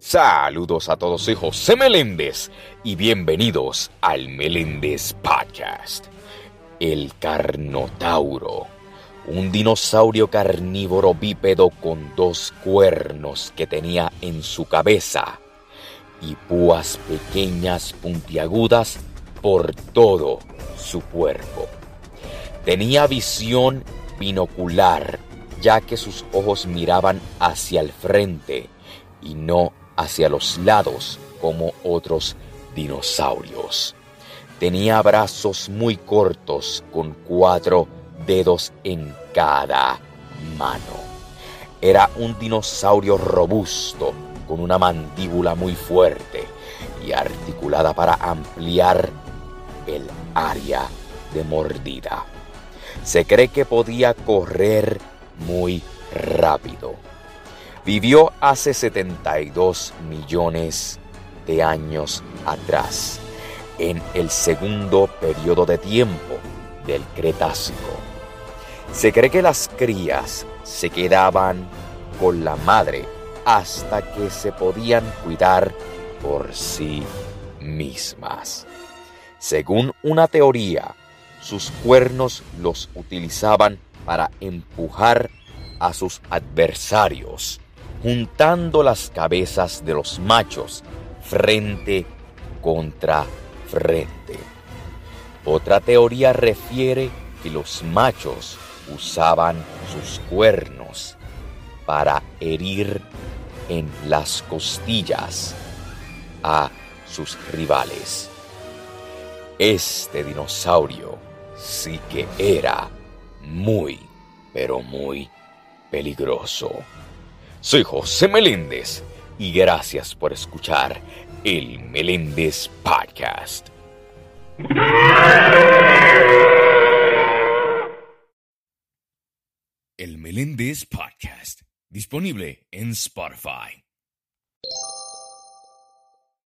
Saludos a todos, soy José Meléndez y bienvenidos al Meléndez Podcast. El Carnotauro, un dinosaurio carnívoro bípedo con dos cuernos que tenía en su cabeza y púas pequeñas puntiagudas por todo su cuerpo. Tenía visión binocular, ya que sus ojos miraban hacia el frente y no hacia los lados como otros dinosaurios. Tenía brazos muy cortos con cuatro dedos en cada mano. Era un dinosaurio robusto con una mandíbula muy fuerte y articulada para ampliar el área de mordida. Se cree que podía correr muy rápido. Vivió hace 72 millones de años atrás, en el segundo periodo de tiempo del Cretácico. Se cree que las crías se quedaban con la madre hasta que se podían cuidar por sí mismas. Según una teoría, sus cuernos los utilizaban para empujar a sus adversarios, juntando las cabezas de los machos frente contra frente. Otra teoría refiere que los machos usaban sus cuernos para herir en las costillas a sus rivales. Este dinosaurio sí que era muy, pero muy peligroso. Soy José Meléndez y gracias por escuchar el Meléndez Podcast. El Meléndez Podcast, disponible en Spotify.